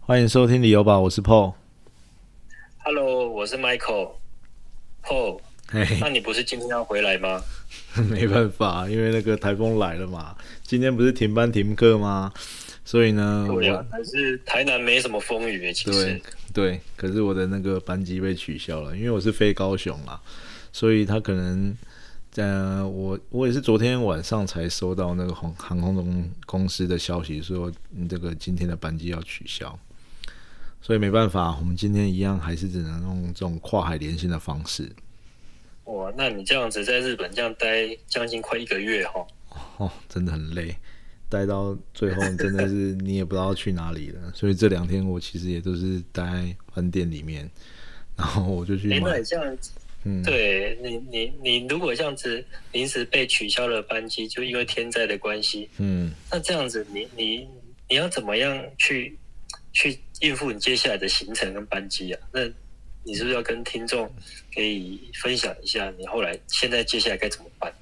欢迎收听理由吧，我是 Paul。Hello，我是 Michael。Paul，，那你不是今天要回来吗？没办法，因为那个台风来了嘛，今天不是停班停课吗？所以呢，对啊我，还是台南没什么风雨耶，其实对。对，可是我的那个班机被取消了，因为我是飞高雄啦，所以他可能。呃，我我也是昨天晚上才收到那个航航空公公司的消息，说嗯这个今天的班机要取消，所以没办法，我们今天一样还是只能用这种跨海连线的方式。哇，那你这样子在日本这样待将近快一个月哈、哦，真的很累，待到最后真的是 你也不知道去哪里了。所以这两天我其实也都是待饭店里面，然后我就去哎、那你，这样子，嗯，对你你你如果这样子临时被取消了班机，就因为天灾的关系，嗯，那这样子你你你要怎么样去去应付你接下来的行程跟班机啊？那你是不是要跟听众可以分享一下你后来现在接下来该怎么办？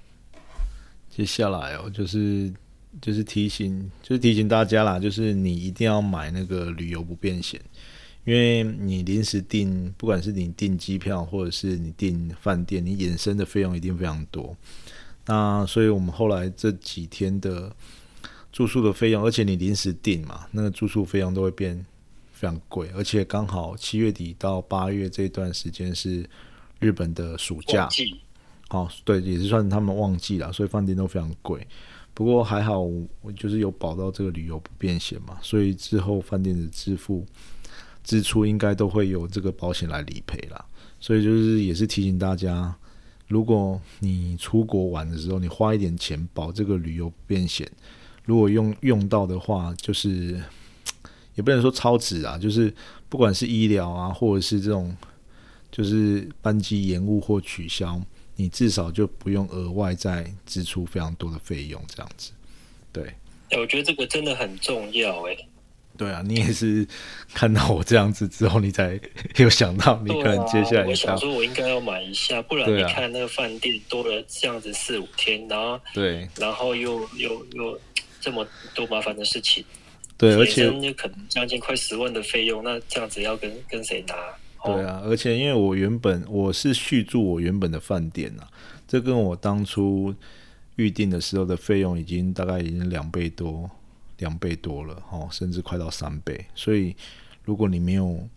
接下来哦，就是就是提醒，就是提醒大家啦，就是你一定要买那个旅游不便险，因为你临时订，不管是你订机票或者是你订饭店，你衍生的费用一定非常多。那所以我们后来这几天的住宿的费用，而且你临时订嘛，那个住宿费用都会变非常贵，而且刚好七月底到八月这段时间是日本的暑假好，哦，对，也是算他们旺季了，所以饭店都非常贵。不过还好，我就是有保到这个旅游不便险嘛，所以之后饭店的支付支出应该都会有这个保险来理赔啦。所以就是也是提醒大家，如果你出国玩的时候，你花一点钱保这个旅游不便险，如果用用到的话，就是也不能说超值啊，就是不管是医疗啊，或者是这种就是班机延误或取消，你至少就不用额外再支出非常多的费用，这样子。对，我觉得这个真的很重要哎。对啊，你也是看到我这样子之后，你才 有想到你可能接下来我想说，我应该要买一下，不然你看那个饭店多了这样子四五天，然后对。然后又又又这么多麻烦的事情，对，而且可能将近快十万的费用，那这样子要跟跟谁拿？哦。对啊，而且因为我原本我是续住我原本的饭店啊、这跟我当初预定的时候的费用已经大概已经两倍多，两倍多了哦，甚至快到三倍。所以如果你没有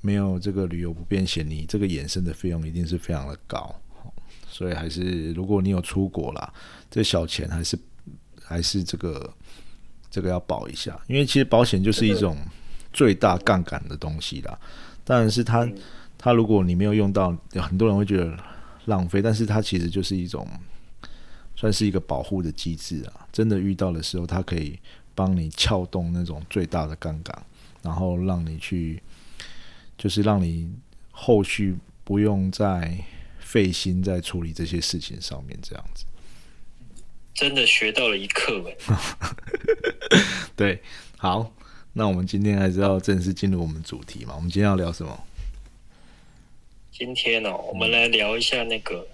没有这个旅游不便险，你这个衍生的费用一定是非常的高。哦所以还是如果你有出国啦，这小钱还是还是这个这个要保一下，因为其实保险就是一种最大杠杆的东西啦。当然是它嗯它如果你没有用到，很多人会觉得浪费，但是它其实就是一种算是一个保护的机制啊。真的遇到的时候，它可以帮你撬动那种最大的杠杆，然后让你去，就是让你后续不用再费心在处理这些事情上面，这样子。真的学到了一课哎。对，好，那我们今天还是要正式进入我们主题嘛？我们今天要聊什么？今天哦，我们来聊一下那个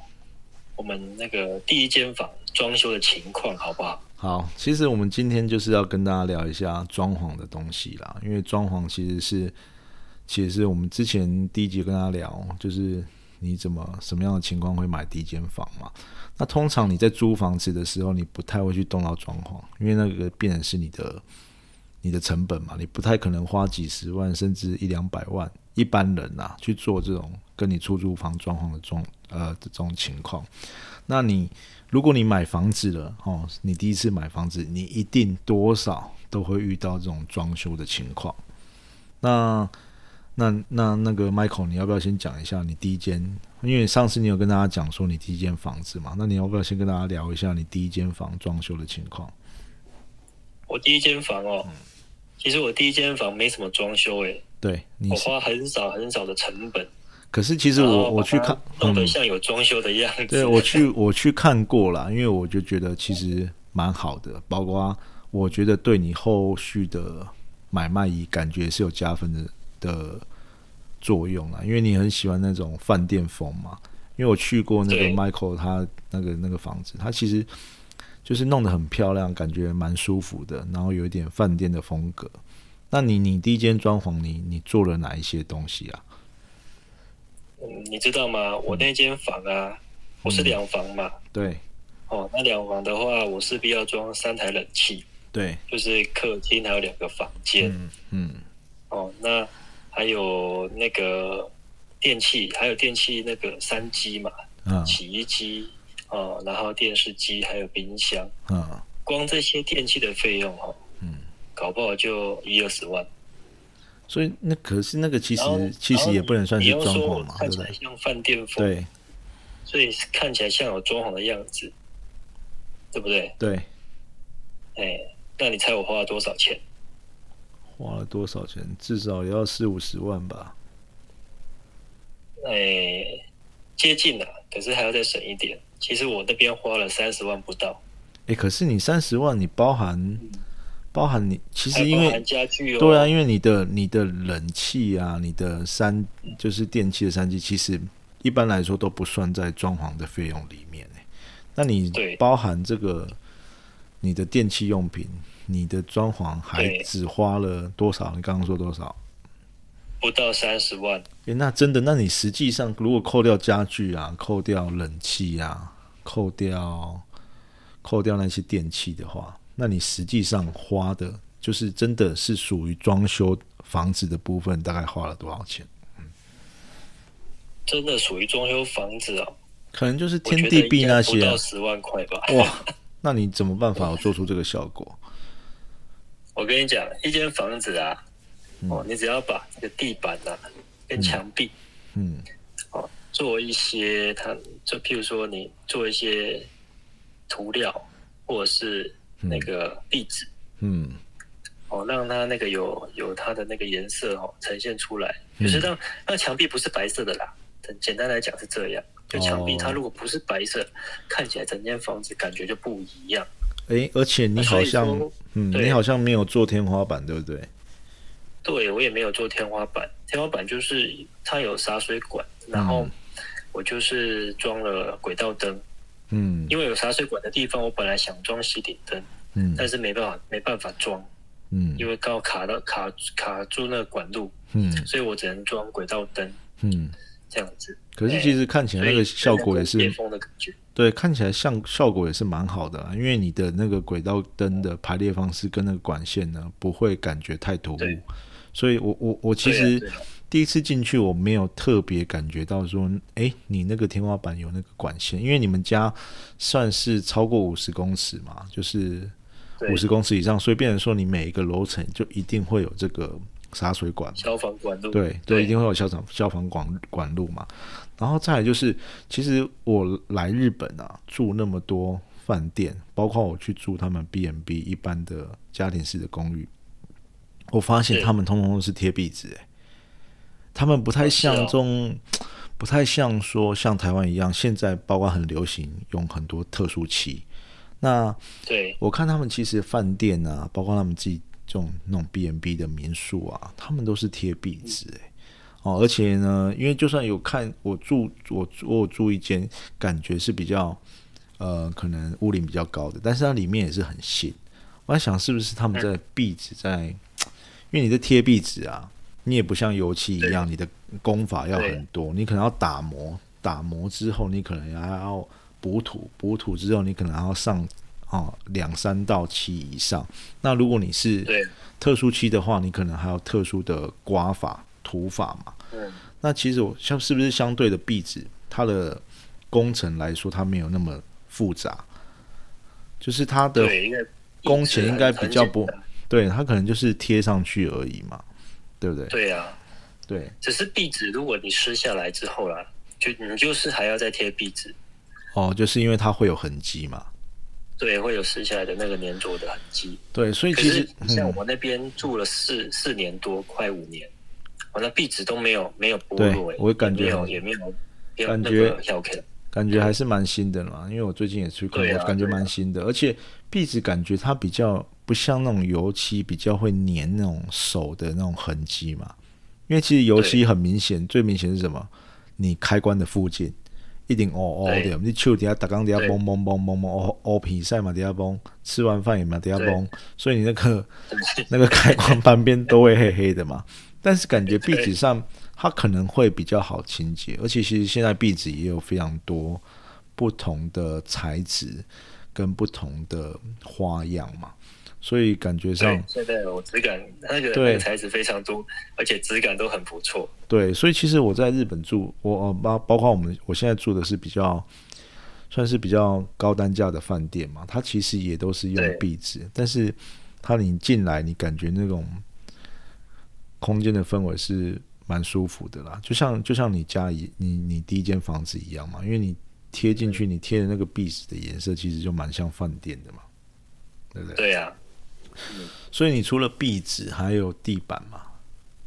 我们那个第一间房装修的情况，好不好？好，其实我们今天就是要跟大家聊一下装潢的东西啦，因为装潢其实是，其实是我们之前第一集跟大家聊，就是你怎么什么样的情况会买第一间房嘛？那通常你在租房子的时候，你不太会去动到装潢，因为那个变成是你的你的成本嘛，你不太可能花几十万甚至一两百万，一般人呐、去做这种跟你出租房装潢的装呃这种情况。那你如果你买房子了哦，你第一次买房子，你一定多少都会遇到这种装修的情况。那那那那个 Michael，你要不要先讲一下你第一间？因为上次你有跟大家讲说你第一间房子嘛，那你要不要先跟大家聊一下你第一间房装修的情况？我第一间房哦，其实我第一间房没什么装修诶，对，你我花很少很少的成本，可是其实我我去看，弄得嗯，像有装修的样子。对我去我去看过啦，因为我就觉得其实蛮好的，包括我觉得对你后续的买卖以感觉是有加分的的作用啦，因为你很喜欢那种饭店风嘛，因为我去过那个对 Michael 他那个那个房子，他其实就是弄得很漂亮，感觉蛮舒服的，然后有一点饭店的风格。那你你第一间装潢，你你做了哪一些东西啊？嗯，你知道吗？我那间房啊，我是两房嘛，对。哦，那两房的话，我势必要装三台冷气，对，就是客厅还有两个房间，嗯嗯。哦，那还有那个电器，还有电器那个三机嘛，啊。洗衣机哦，然后电视机还有冰箱，啊，光这些电器的费用哦，嗯，搞不好就一二十万。所以那可是那个其实其实也不能算是装潢嘛，对不对？像饭店风，对所以看起来像有装潢的样子，对不对？对，哎，那你猜我花了多少钱？花了多少钱？至少也要四五十万吧。哎，接近了，可是还要再省一点。其实我那边花了三十万不到，哎，可是你三十万，你包含包含你其实因为。对啊，因为你的你的冷气啊，你的三就是电器的三机，其实一般来说都不算在装潢的费用里面诶。那你对包含这个你的电器用品，你的装潢还只花了多少？你刚刚说多少？不到三十万，诶，那真的，那你实际上如果扣掉家具啊，扣掉冷气啊，扣掉扣掉那些电器的话，那你实际上花的，就是真的是属于装修房子的部分，大概花了多少钱？真的属于装修房子哦。可能就是天地壁那些、啊不到，十万块吧。哇，那你怎么办法做出这个效果？我跟你讲，一间房子啊，嗯哦，你只要把这个地板啊跟墙壁嗯哦做一些，它就譬如说你做一些涂料或者是那个壁纸。嗯哦，让它那个有有它的那个颜色哦呈现出来，嗯就是让让墙壁不是白色的啦。简简单来讲是这样，就墙壁哦它如果不是白色，看起来整间房子感觉就不一样。诶，而且你好像嗯，你好像没有做天花板，对不对？对我也没有做天花板，天花板就是它有洒水管，然后我就是装了轨道灯，嗯。因为有洒水管的地方，我本来想装吸顶灯，嗯。但是没办法没办法装，嗯。因为刚好卡到卡卡住那个管路，嗯。所以我只能装轨道灯嗯。这样子。可是其实看起来那个效果也是接风的感觉。对，看起来像效果也是蛮好的啊，因为你的那个轨道灯的排列方式跟那个管线呢，不会感觉太突兀，所以我我我其对啊实对啊第一次进去我没有特别感觉到说，哎，你那个天花板有那个管线，因为你们家算是超过五十公尺嘛，就是对。五十公尺以上，所以变成说你每一个楼层就一定会有这个洒水管。消防管路，对对，一定会有消防消防管管路嘛。然后再来就是，其实我来日本啊，住那么多饭店，包括我去住他们 B n B 一般的家庭式的公寓，我发现他们通通都是贴壁纸，哎，他们不太像这种，不太像说像台湾一样，现在包括很流行用很多特殊漆。那对我看他们其实饭店啊，包括他们自己这种那种 B n B 的民宿啊，他们都是贴壁纸哎。哦，而且呢，因为就算有看我住我我有住一间，感觉是比较呃可能屋龄比较高的，但是它里面也是很新。我在想是不是他们在壁纸在，因为你在贴壁纸啊，你也不像油漆一样，你的工法要很多，你可能要打磨，打磨之后你可能还要补土，补土之后你可能还要上哦两三道漆以上。那如果你是，特殊漆的话，你可能还有特殊的刮法、涂法嘛。嗯，那其实我像是不是相对的壁纸，它的工程来说，它没有那么复杂，就是它的工钱应该比较不对，它可能就是贴上去而已嘛，对不对？对啊，对，只是壁纸，如果你撕下来之后啦，就你就是还要再贴壁纸，哦，就是因为它会有痕迹嘛，对，会有撕下来的那个粘着的痕迹。对，所以其实像嗯，我那边住了四四年多，快五年，我那壁纸都没有没有剥对落、欸，我感觉也没有也没有感觉个挑开，感觉还是蛮新的嘛，因为我最近也去看感觉蛮新的，而且壁纸感觉它比较不像那种油漆，比较会粘那种手的那种痕迹嘛。因为其实油漆很明显，最明显是什么？你开关的附近一定乌乌对。的，你手底下打钢底下嘣嘣嘣嘣嘣，哦哦皮赛嘛底下嘣，吃完饭也嘛底下嘣，所以你那个 那个开关旁边都会黑黑的嘛。但是感觉壁纸上它可能会比较好清洁，而且其实现在壁纸也有非常多不同的材质跟不同的花样嘛，所以感觉上对，现在有质感，那个对。那个材质非常多，而且质感都很不错。对，所以其实我在日本住，我呃包包括我们我现在住的是比较算是比较高单价的饭店嘛，它其实也都是用壁纸，但是它你进来，你感觉那种空间的氛围是蛮舒服的啦，就像就像你家一你你第一间房子一样嘛，因为你贴进去，你贴的那个壁纸的颜色其实就蛮像饭店的嘛，对不对？对呀、所以你除了壁纸还有地板嘛，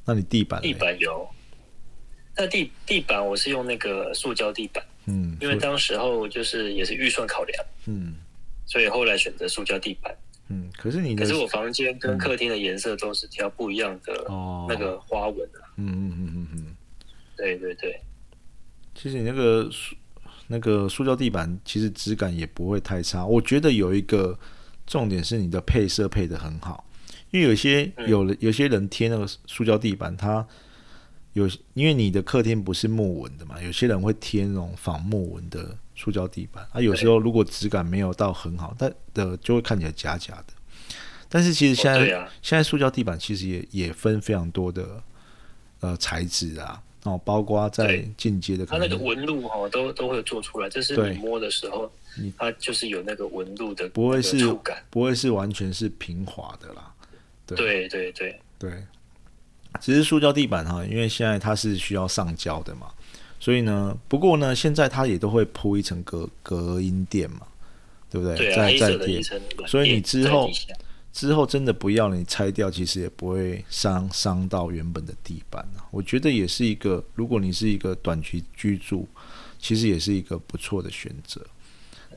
那你地板地板有。那地地板我是用那个塑胶地板，嗯，因为当时候就是也是预算考量，嗯所以后来选择塑胶地板。嗯，可是你的可是我房间跟客厅的颜色都是挑不一样的哦。那个花纹啊。嗯嗯嗯嗯嗯，对对对，其实你那个塑那个塑胶地板其实质感也不会太差。我觉得有一个重点是你的配色配的很好，因为有些嗯。有有些人贴那个塑胶地板，它有因为你的客厅不是木纹的嘛，有些人会贴那种仿木纹的塑胶地板，啊，有时候如果质感没有到很好，但的就会看起来假假的。但是其实现在、哦啊。现在塑胶地板其实也也分非常多的呃材质啊，哦，包括在进阶的它那个纹路哈、都都会做出来，就是你摸的时候你，它就是有那个纹路的不会是触感。不会是完全是平滑的啦。对。对对对。对，只是塑胶地板哈，因为现在它是需要上胶的嘛，所以呢，不过呢，现在它也都会铺一层隔隔音垫嘛，对不对？对啊，再再贴所以你之后之后真的不要了，你拆掉，其实也不会伤伤到原本的地板啊。我觉得也是一个，如果你是一个短期居住，其实也是一个不错的选择。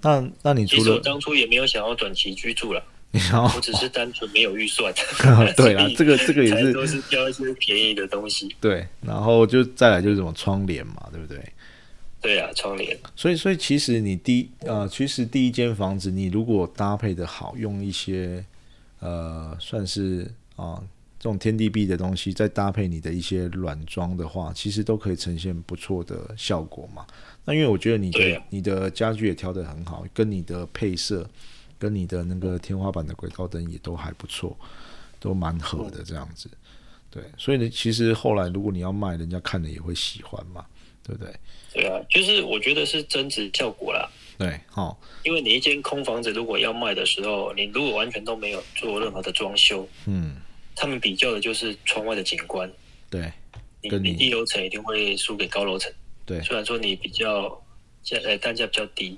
那那你除了当初也没有想要短期居住了，我只是单纯没有预算。对啊，这个这个也是都是挑一些便宜的东西。对，然后就再来就是什么窗帘嘛，对不对？对啊，窗帘。所以，所以其实你第呃，其实第一间房子，你如果搭配的好，用一些呃，算是啊、这种天地壁的东西，再搭配你的一些软装的话，其实都可以呈现不错的效果嘛。那因为我觉得你的、啊你的家具也挑得很好，跟你的配色，跟你的那个天花板的轨道灯也都还不错，都蛮合的这样子。对，所以呢，其实后来如果你要卖，人家看了也会喜欢嘛，对不对？对啊，就是我觉得是增值效果啦。对，好、因为你一间空房子如果要卖的时候，你如果完全都没有做任何的装修，嗯，他们比较的就是窗外的景观。对。你跟你你低楼层一定会输给高楼层，对虽然说你比较价呃单价比较低，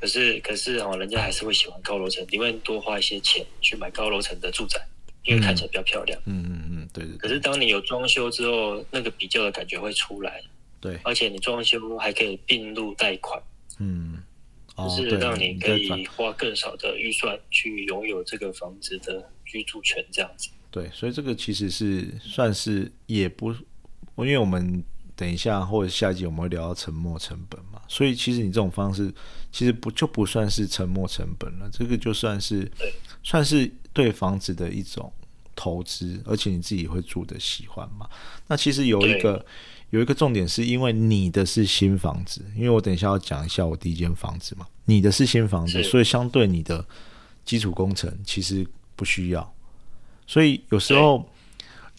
可是可是哦，人家还是会喜欢高楼层，宁愿多花一些钱去买高楼层的住宅，因为看起来比较漂亮。嗯嗯嗯，对对对可是当你有装修之后，那个比较的感觉会出来，对，而且你装修还可以并入贷款，嗯，哦就，是，让你可以花更少的预算去拥有这个房子的居住权，这样子。对，所以这个其实是算是也不，因为我们等一下或者下一集我们会聊到沉没成本嘛，所以其实你这种方式其实不就不算是沉没成本了，这个就算是算是对房子的一种投资，而且你自己会住的喜欢嘛。那其实有一个有一个重点是因为你的是新房子，因为我等一下要讲一下我第一间房子嘛，你的是新房子，所以相对你的基础工程其实不需要，所以有时候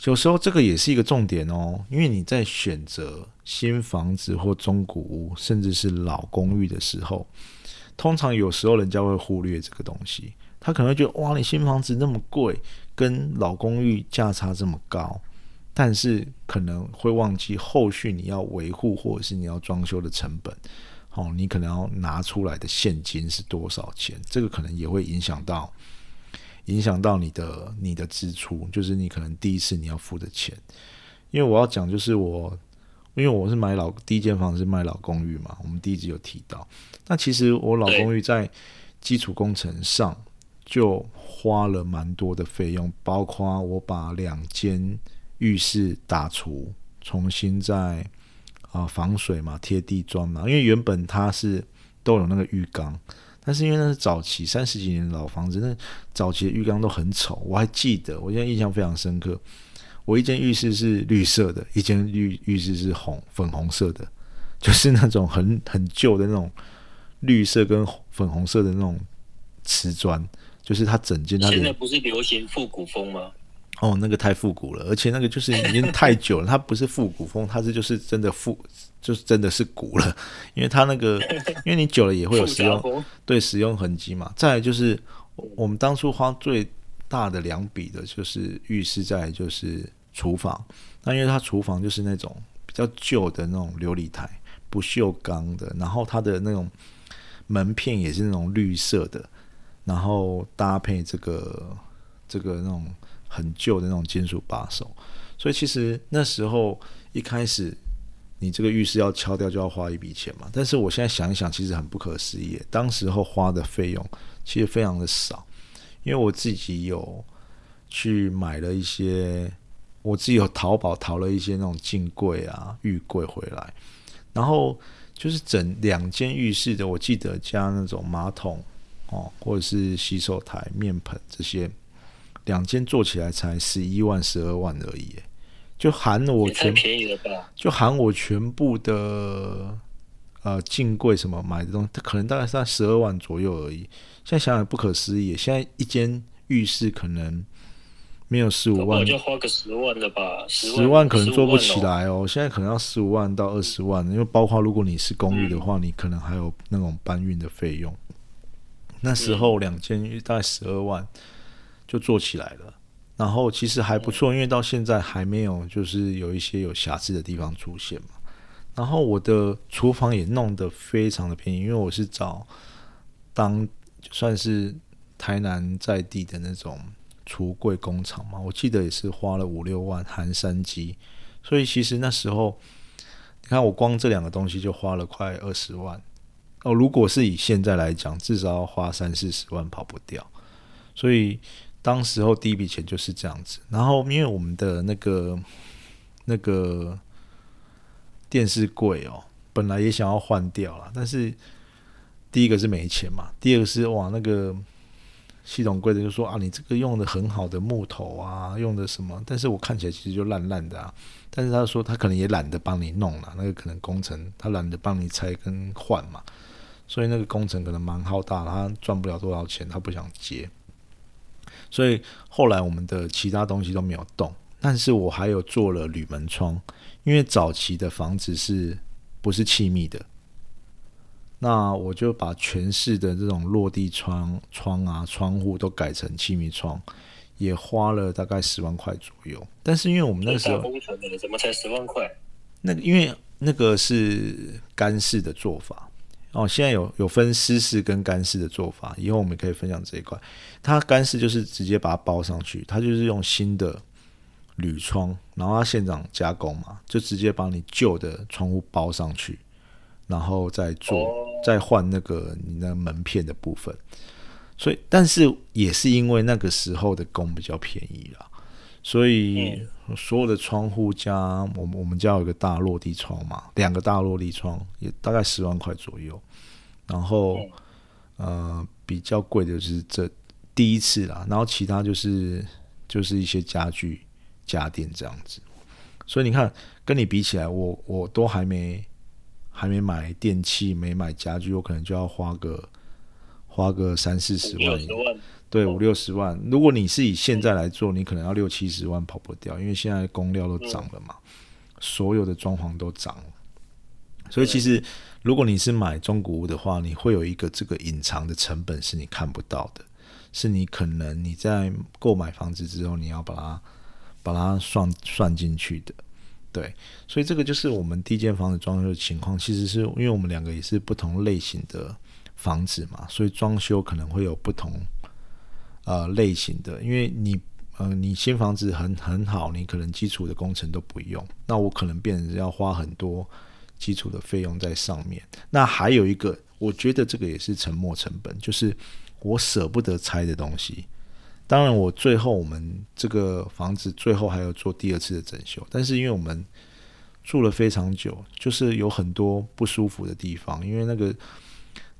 有时候这个也是一个重点哦，因为你在选择新房子或中古屋，甚至是老公寓的时候，通常有时候人家会忽略这个东西，他可能会觉得哇，你新房子那么贵，跟老公寓价差这么高，但是可能会忘记后续你要维护或者是你要装修的成本，哦，你可能要拿出来的现金是多少钱，这个可能也会影响到影响到你的你的支出，就是你可能第一次你要付的钱。因为我要讲就是我，因为我是买老第一间房子是卖老公寓嘛，我们第一集有提到。那其实我老公寓在基础工程上就花了蛮多的费用，包括我把两间浴室打除，重新在啊防水嘛，贴地砖嘛，因为原本它是都有那个浴缸，但是因为那是早期三十几年的老房子，那早期的浴缸都很丑，我还记得，我现在印象非常深刻。我一间浴室是绿色的，一间浴浴室是红粉红色的，就是那种很 很旧的那种绿色跟粉红色的那种瓷砖，就是它整间它现在不是流行复古风吗？哦，那个太复古了，而且那个就是已经太久了，它不是复古风，它是就是真的复，就是真的是古了，因为它那个，因为你久了也会有 使用，对使用痕迹嘛。再来就是我们当初花最大的两笔的就是浴室，在就是厨房。那因为它厨房就是那种比较旧的那种琉璃台，不锈钢的，然后它的那种门片也是那种绿色的，然后搭配这个这个那种。很旧的那种金属把手，所以其实那时候一开始你这个浴室要敲掉就要花一笔钱嘛。但是我现在想一想，其实很不可思议，当时候花的费用其实非常的少，因为我自己有去买了一些，我自己有淘宝淘了一些那种镜柜啊、浴柜回来，然后就是整两间浴室的，我记得加那种马桶哦，或者是洗手台、面盆这些。两间做起来才十一万、十二万而已，就含我全便宜了吧？就含我全部的呃进柜什么买的东西，它可能大概是在十二万左右而已。现在想想不可思议，现在一间浴室可能没有十五万，就花个十万的吧？十万可能做不起来哦。现在可能要十五万到二十万，因为包括如果你是公寓的话，你可能还有那种搬运的费用。那时候两间大概十二万。就做起来了，然后其实还不错，因为到现在还没有就是有一些有瑕疵的地方出现嘛。然后我的厨房也弄得非常的便宜，因为我是找当算是台南在地的那种橱柜工厂嘛，我记得也是花了五六万含三机，所以其实那时候你看我光这两个东西就花了快二十万哦。如果是以现在来讲，至少要花三四十万跑不掉，所以。当时候第一笔钱就是这样子，然后因为我们的那个那个电视柜哦，本来也想要换掉了，但是第一个是没钱嘛，第二个是哇那个系统柜的就说啊，你这个用的很好的木头啊，用的什么？但是我看起来其实就烂烂的啊。但是他说他可能也懒得帮你弄了，那个可能工程他懒得帮你拆跟换嘛，所以那个工程可能蛮浩大，他赚不了多少钱，他不想接。所以后来我们的其他东西都没有动，但是我还有做了铝门窗，因为早期的房子是不是气密的，那我就把全市的这种落地窗窗啊窗户都改成气密窗，也花了大概十万块左右。但是因为我们那时候工程的怎么才十万块？那个因为那个是干式的做法。哦，现在有有分湿式跟干式的做法，以后我们可以分享这一块。它干式就是直接把它包上去，它就是用新的铝窗，然后它现场加工嘛，就直接把你旧的窗户包上去，然后再做再换那个你那门片的部分。所以，但是也是因为那个时候的工比较便宜啦，所以。所有的窗户加我们我们家有一个大落地窗嘛，两个大落地窗也大概十万块左右。然后呃比较贵的就是这第一次啦，然后其他就是就是一些家具家电这样子。所以你看跟你比起来，我我都还没还没买电器，没买家具，我可能就要花个花个三四十万。对，五六十万。如果你是以现在来做，你可能要六七十万跑不掉，因为现在工料都涨了嘛，所有的装潢都涨了。所以其实，如果你是买中古屋的话，你会有一个这个隐藏的成本是你看不到的，是你可能你在购买房子之后，你要把它把它算算进去的。对，所以这个就是我们第一间房子装修的情况。其实是因为我们两个也是不同类型的房子嘛，所以装修可能会有不同。呃，类型的，因为你，呃，你新房子很很好，你可能基础的工程都不用，那我可能变成要花很多基础的费用在上面。那还有一个，我觉得这个也是沉没成本，就是我舍不得拆的东西。当然，我最后我们这个房子最后还要做第二次的整修，但是因为我们住了非常久，就是有很多不舒服的地方，因为那个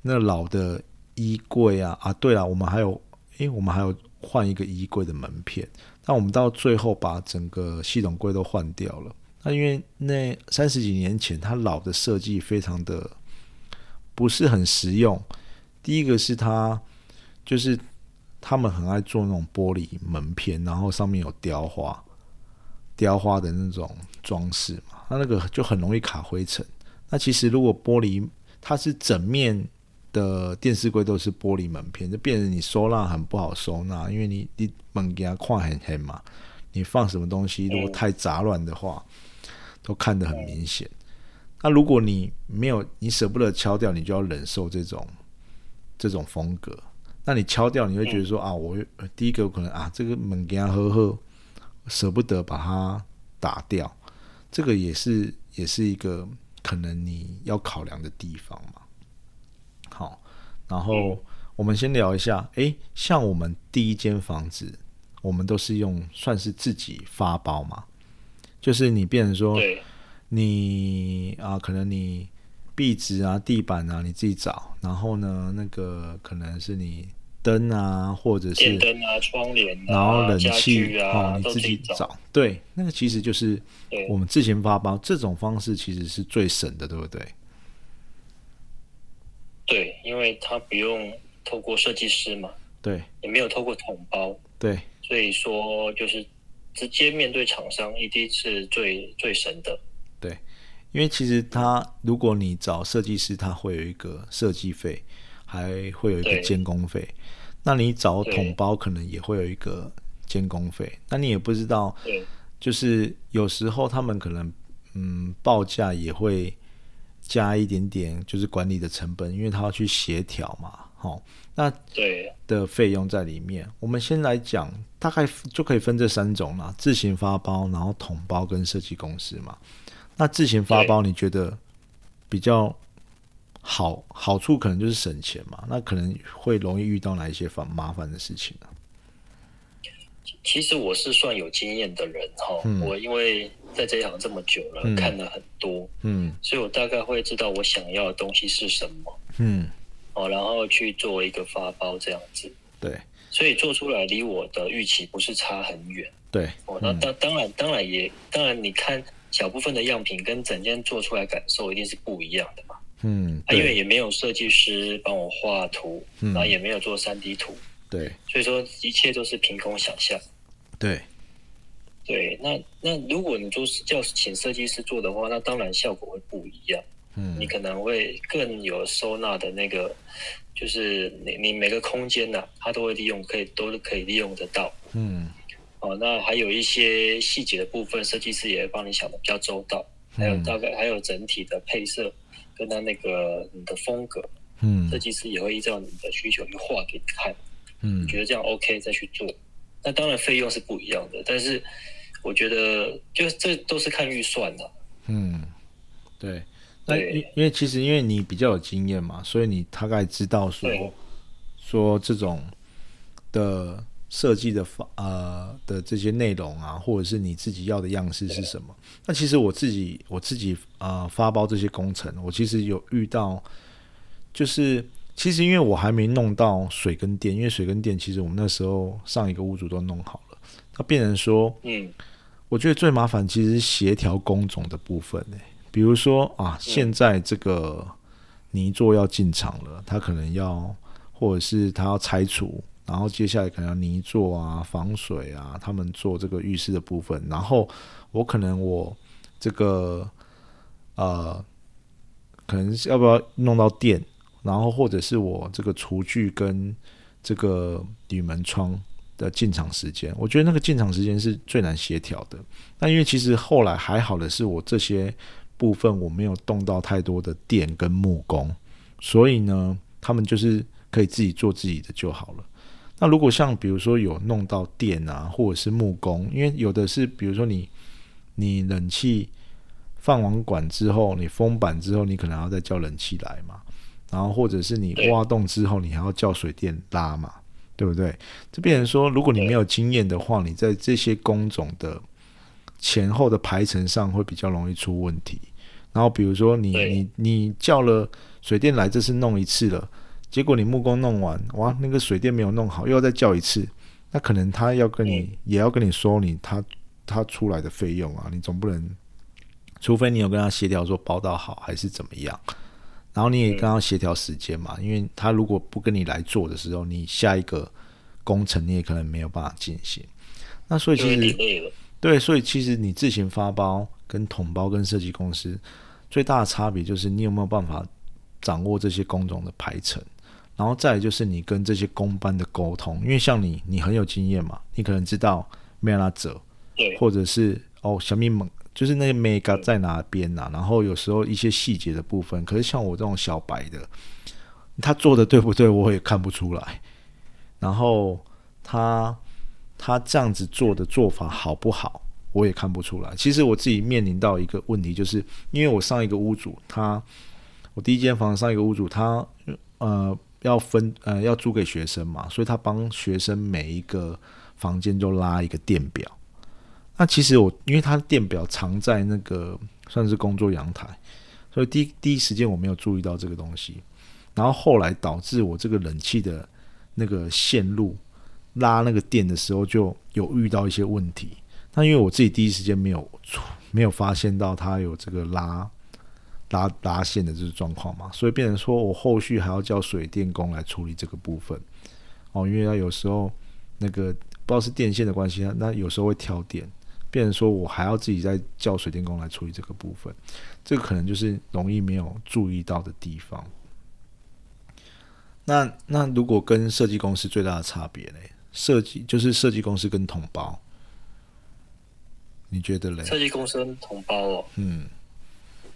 那老的衣柜啊啊，对了，我们还有，诶，我们还有换一个衣柜的门片，但我们到最后把整个系统柜都换掉了。那因为那三十几年前它老的设计非常的不是很实用，第一个是它就是他们很爱做那种玻璃门片，然后上面有雕花。雕花的那种装饰嘛，那那个就很容易卡灰尘。那其实如果玻璃它是整面的电视柜都是玻璃门片，就变成你收纳很不好收纳，因为你你门给它框很黑嘛，你放什么东西如果太杂乱的话，都看得很明显。那如果你没有你舍不得敲掉，你就要忍受这种这种风格。那你敲掉，你会觉得说啊，我第一个可能啊，这个门给它呵呵。舍不得把它打掉，这个也是也是一个可能你要考量的地方嘛。好，然后我们先聊一下，诶，像我们第一间房子，我们都是用算是自己发包嘛，就是你变成说，你啊，可能你壁纸啊、地板啊你自己找，然后呢，那个可能是你。灯啊，或者是灯啊、窗帘，然后冷气啊，你自己找。对，那个其实就是我们自行发包这种方式，其实是最省的，对不对？对，因为它不用透过设计师嘛，对，也没有透过统包，对，所以说就是直接面对厂商，一定是最最省的。对，因为其实他如果你找设计师，他会有一个设计费。还会有一个监工费，那你找统包可能也会有一个监工费，那你也不知道，就是有时候他们可能嗯报价也会加一点点，就是管理的成本，因为他要去协调嘛，好，那对的费用在里面。我们先来讲，大概就可以分这三种啦：自行发包，然后统包跟设计公司嘛。那自行发包，你觉得比较？好好处可能就是省钱嘛，那可能会容易遇到哪一些烦麻烦的事情呢？其实我是算有经验的人哈，我因为在这一行这么久了，看了很多，嗯，所以我大概会知道我想要的东西是什么，嗯，哦，然后去做一个发包这样子，对，所以做出来离我的预期不是差很远，对，哦，那当当然当然也当然你看小部分的样品跟整件做出来感受一定是不一样的嘛。嗯，因为也没有设计师帮我画图，然后也没有做三 D 图，对，所以说一切都是凭空想象。对，对，那那如果你就是叫请设计师做的话，那当然效果会不一样。嗯，你可能会更有收纳的那个，就是你你每个空间呢，它都会利用，可以都是可以利用得到。嗯，哦，那还有一些细节的部分，设计师也会帮你想的比较周到。还有大概还有整体的配色。跟他那个你的风格，嗯，设计师也会依照你的需求去画给你看，嗯，觉得这样 OK 再去做。那当然费用是不一样的，但是我觉得就这都是看预算的。嗯，对。那因因为其实因为你比较有经验嘛，所以你大概知道说说这种的。设计的方呃的这些内容啊，或者是你自己要的样式是什么？那其实我自己我自己啊发包这些工程，我其实有遇到，就是其实因为我还没弄到水跟电，因为水跟电其实我们那时候上一个屋主都弄好了，那变成说，嗯，我觉得最麻烦其实是协调工种的部分呢，比如说啊，现在这个泥做要进场了，他可能要或者是他要拆除。然后接下来可能要泥做啊、防水啊，他们做这个浴室的部分。然后我可能我这个呃，可能要不要弄到电？然后或者是我这个厨具跟这个铝门窗的进场时间，我觉得那个进场时间是最难协调的。那因为其实后来还好的是，我这些部分我没有动到太多的电跟木工，所以呢，他们就是可以自己做自己的就好了。那如果像比如说有弄到电啊，或者是木工，因为有的是比如说你你冷气放完管之后，你封板之后，你可能要再叫冷气来嘛，然后或者是你挖洞之后，你还要叫水电拉嘛，对不对？这变成说，如果你没有经验的话，你在这些工种的前后的排程上会比较容易出问题。然后比如说你你你叫了水电来，这次弄一次了，结果你木工弄完，哇，那个水电没有弄好，又要再叫一次，那可能他要跟你、嗯也要跟你说你他他出来的费用啊，你总不能，除非你有跟他协调说包到好还是怎么样，然后你也刚刚协调时间嘛，因为他如果不跟你来做的时候，你下一个工程你也可能没有办法进行。那所以其实。对，所以其实你自行发包跟统包跟设计公司最大的差别就是你有没有办法掌握这些工种的排程，然后再来就是你跟这些工班的沟通，因为像你你很有经验嘛，你可能知道没让他折，对，或者是哦小米猛就是那个 mega 在哪边呐、然后有时候一些细节的部分，可是像我这种小白的，他做的对不对我也看不出来，然后他他这样子做的做法好不好，我也看不出来。其实我自己面临到一个问题，就是因为我上一个屋主他，我第一间房上一个屋主他呃要分呃要租给学生嘛，所以他帮学生每一个房间都拉一个电表。那其实我因为他的电表藏在那个算是工作阳台，所以第一第一时间我没有注意到这个东西，然后后来导致我这个冷气的那个线路拉那个电的时候就有遇到一些问题。那因为我自己第一时间没有没有发现到它有这个拉拉拉线的这个状况嘛，所以变成说我后续还要叫水电工来处理这个部分哦，因为他有时候那个不知道是电线的关系，那有时候会跳电，变成说我还要自己再叫水电工来处理这个部分，这个可能就是容易没有注意到的地方。那那如果跟设计公司最大的差别呢，设计就是设计公司跟同胞，你觉得嘞？设计公司跟同胞哦，嗯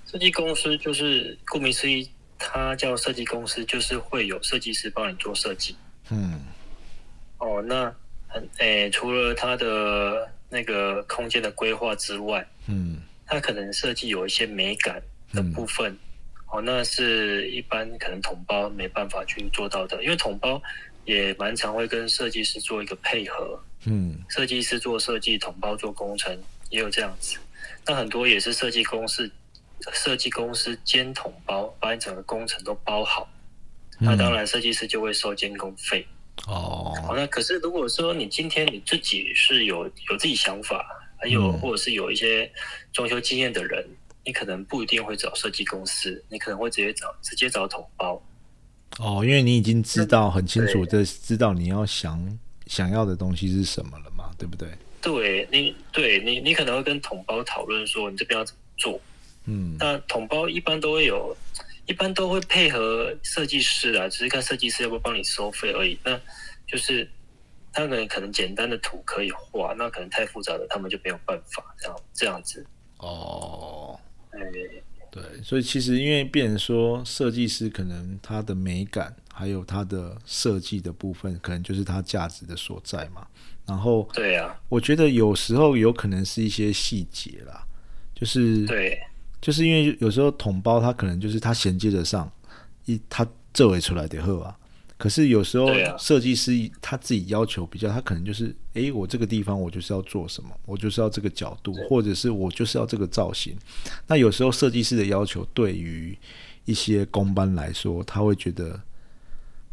设计公司就是顾名思义，它叫设计公司，就是会有设计师帮你做设计。嗯哦，那很诶，除了它的那个空间的规划之外，嗯它可能设计有一些美感的部分，哦，那是一般可能统包没办法去做到的，因为统包也蛮常会跟设计师做一个配合，嗯设计师做设计，统包做工程，也有这样子。那很多也是设计公司，设计公司兼统包，把你整个工程都包好。那当然，设计师就会收监工费。好，哦那可是如果说你今天你自己是有有自己想法，还有嗯或者是有一些装修经验的人，你可能不一定会找设计公司，你可能会直接找直接找统包。哦，因为你已经知道很清楚的知道你要想想要的东西是什么了嘛，对不对？对你，对你，你可能会跟统包讨论说你这边要怎么做。嗯那统包一般都会有，一般都会配合设计师啊，只是看设计师要不要帮你收费而已。那就是他们可能简单的图可以画，那可能太复杂的他们就没有办法这样这样子。哦。哎，对，所以其实因为变成说设计师可能他的美感还有他的设计的部分，可能就是他价值的所在嘛。然后对啊，我觉得有时候有可能是一些细节啦，就是对就是因为有时候统包它可能就是它衔接得上，一它这围出来的后啊。可是有时候设计师他自己要求比较，他可能就是，诶，我这个地方我就是要做什么，我就是要这个角度，或者是我就是要这个造型。那有时候设计师的要求对于一些工班来说，他会觉得，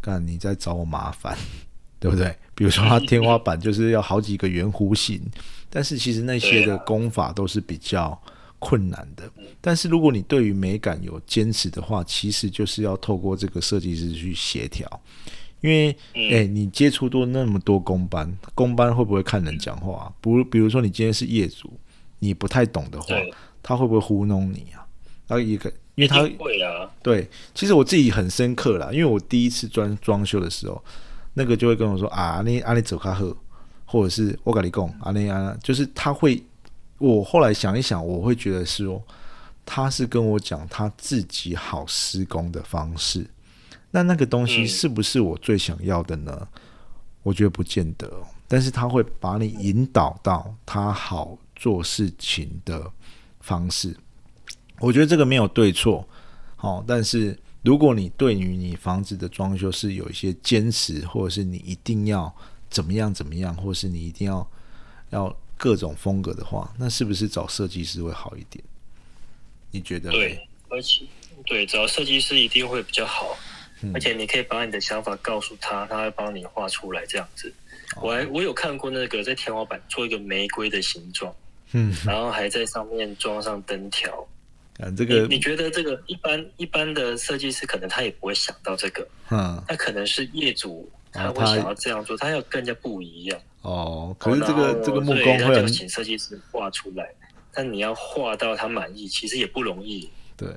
干你在找我麻烦，对不对？比如说他天花板就是要好几个圆弧形，但是其实那些的 工法都是比较困难的。但是如果你对于美感有坚持的话，其实就是要透过这个设计师去协调。因为，哎、你接触多那么多工班，工班会不会看人讲话、啊？不，比如说你今天是业主，你不太懂的话，他会不会糊弄你啊？然后一个，因为他会啊，对，其实我自己很深刻啦，因为我第一次装装修的时候，那个就会跟我说啊，你啊你走开喝，或者是我跟你讲啊你啊，就是他会，我后来想一想，我会觉得是哦，他是跟我讲他自己好施工的方式，那那个东西嗯是不是我最想要的呢？我觉得不见得哦，但是他会把你引导到他好做事情的方式。我觉得这个没有对错，好、但是如果你对于你房子的装修是有一些坚持，或者是你一定要怎么样怎么样，或是你一定要要各种风格的话，那是不是找设计师会好一点？你觉得？对，而且对找设计师一定会比较好，而且你可以把你的想法告诉他，他会帮你画出来这样子。我还我有看过那个在天花板做一个玫瑰的形状，嗯，然后还在上面装上灯条。啊，这个你觉得这个一般一般的设计师可能他也不会想到这个，嗯，那可能是业主他会想要这样做，他要更加不一样。哦，可是这个这个木工会请设计师画出来，但你要画到他满意，其实也不容易。对，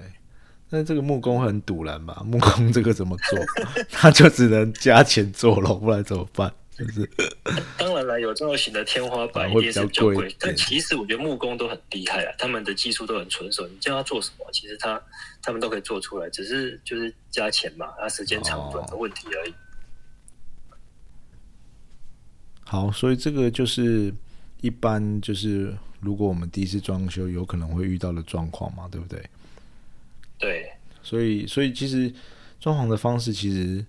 但这个木工很堵然吧？木工这个怎么做？他就只能加钱做了，不然怎么办？就是，当然了，有造型的天花板一定是比较贵，但其实我觉得木工都很厉害啊，他们的技术都很纯熟。你叫他做什么，其实他他们都可以做出来，只是就是加钱嘛，啊，时间长短的问题而已。好，所以这个就是一般就是如果我们第一次装修有可能会遇到的状况嘛，对不对？对，所以所以其实装潢的方式其实。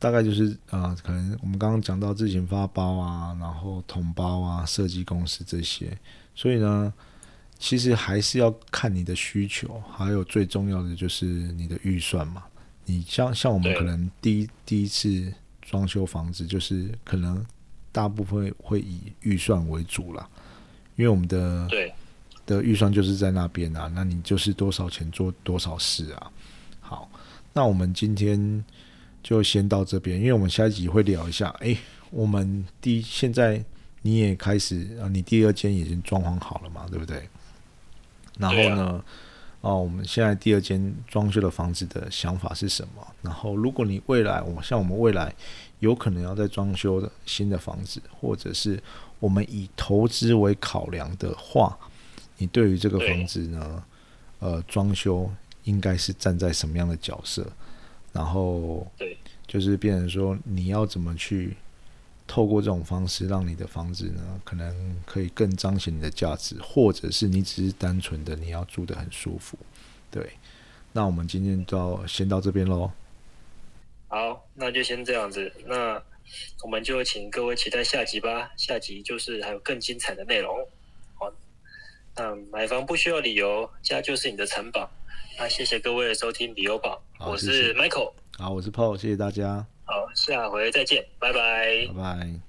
大概就是啊，可能我们刚刚讲到自行发包啊，然后统包啊，设计公司这些，所以呢，其实还是要看你的需求，还有最重要的就是你的预算嘛。你像像我们可能第一第一次装修房子，就是可能大部分会以预算为主啦，因为我们的对的预算就是在那边啊，那你就是多少钱做多少事啊。好，那我们今天。就先到这边，因为我们下一集会聊一下。哎，我们第现在你也开始啊，你第二间已经装潢好了嘛，对不对？然后呢，哦，我们现在第二间装修的房子的想法是什么？然后，如果你未来，我像我们未来有可能要在装修的新的房子，或者是我们以投资为考量的话，你对于这个房子呢，呃，装修应该是站在什么样的角色？然后，对，就是变成说，你要怎么去透过这种方式，让你的房子呢，可能可以更彰显你的价值，或者是你只是单纯的你要住得很舒服，对。那我们今天就先到这边喽。好，那就先这样子。那我们就请各位期待下集吧。下集就是还有更精彩的内容。好，那买房不需要理由，家就是你的城堡。那谢谢各位收听理由宝，我是 Michael，好，我是 Paul，谢谢大家，好，下回再见，拜拜，拜拜。